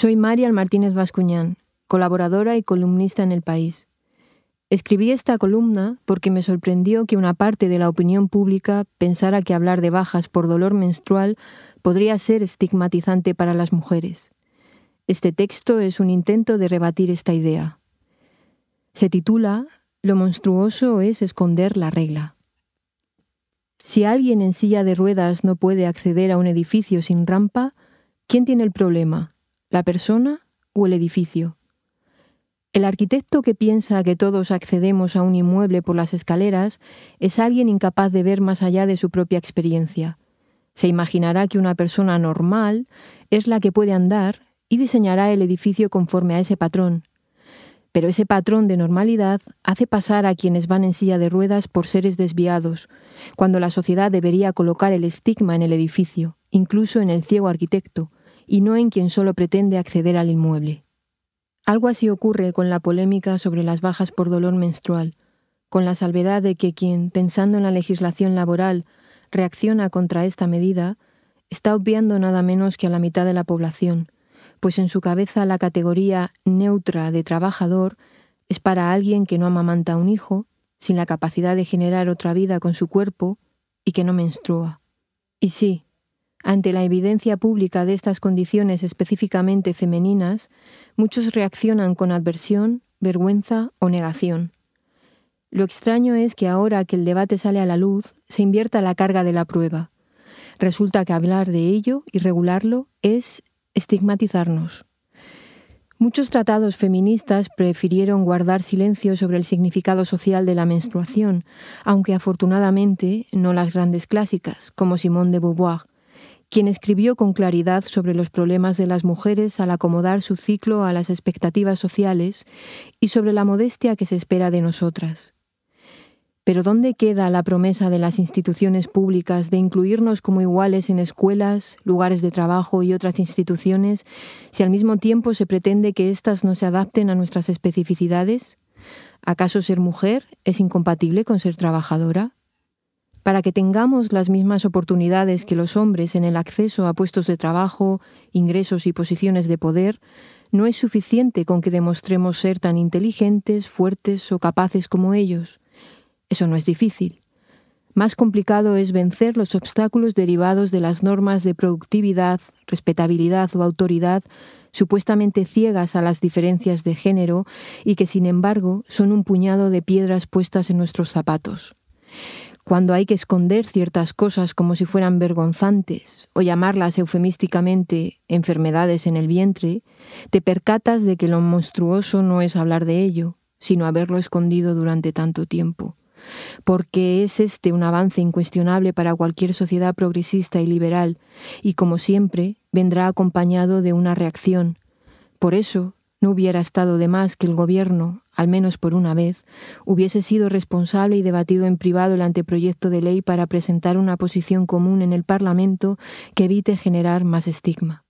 Soy Marial Martínez Vascuñán, colaboradora y columnista en El País. Escribí esta columna porque me sorprendió que una parte de la opinión pública pensara que hablar de bajas por dolor menstrual podría ser estigmatizante para las mujeres. Este texto es un intento de rebatir esta idea. Se titula Lo monstruoso es esconder la regla. Si alguien en silla de ruedas no puede acceder a un edificio sin rampa, ¿quién tiene el problema? La persona o el edificio. El arquitecto que piensa que todos accedemos a un inmueble por las escaleras es alguien incapaz de ver más allá de su propia experiencia. Se imaginará que una persona normal es la que puede andar y diseñará el edificio conforme a ese patrón. Pero ese patrón de normalidad hace pasar a quienes van en silla de ruedas por seres desviados, cuando la sociedad debería colocar el estigma en el edificio, incluso en el ciego arquitecto, y no en quien solo pretende acceder al inmueble. Algo así ocurre con la polémica sobre las bajas por dolor menstrual, con la salvedad de que quien, pensando en la legislación laboral, reacciona contra esta medida, está obviando nada menos que a la mitad de la población, pues en su cabeza la categoría neutra de trabajador es para alguien que no amamanta a un hijo, sin la capacidad de generar otra vida con su cuerpo y que no menstrua. Y sí, ante la evidencia pública de estas condiciones específicamente femeninas, muchos reaccionan con adversión, vergüenza o negación. Lo extraño es que ahora que el debate sale a la luz, se invierta la carga de la prueba. Resulta que hablar de ello y regularlo es estigmatizarnos. Muchos tratados feministas prefirieron guardar silencio sobre el significado social de la menstruación, aunque afortunadamente no las grandes clásicas, como Simone de Beauvoir, quien escribió con claridad sobre los problemas de las mujeres al acomodar su ciclo a las expectativas sociales y sobre la modestia que se espera de nosotras. Pero ¿dónde queda la promesa de las instituciones públicas de incluirnos como iguales en escuelas, lugares de trabajo y otras instituciones si al mismo tiempo se pretende que éstas no se adapten a nuestras especificidades? ¿Acaso ser mujer es incompatible con ser trabajadora? Para que tengamos las mismas oportunidades que los hombres en el acceso a puestos de trabajo, ingresos y posiciones de poder, no es suficiente con que demostremos ser tan inteligentes, fuertes o capaces como ellos. Eso no es difícil. Más complicado es vencer los obstáculos derivados de las normas de productividad, respetabilidad o autoridad supuestamente ciegas a las diferencias de género y que sin embargo son un puñado de piedras puestas en nuestros zapatos cuando hay que esconder ciertas cosas como si fueran vergonzantes o llamarlas eufemísticamente enfermedades en el vientre, te percatas de que lo monstruoso no es hablar de ello, sino haberlo escondido durante tanto tiempo. Porque es este un avance incuestionable para cualquier sociedad progresista y liberal, y como siempre, vendrá acompañado de una reacción. Por eso, no hubiera estado de más que el gobierno, al menos por una vez, hubiese sido responsable y debatido en privado el anteproyecto de ley para presentar una posición común en el Parlamento que evite generar más estigma.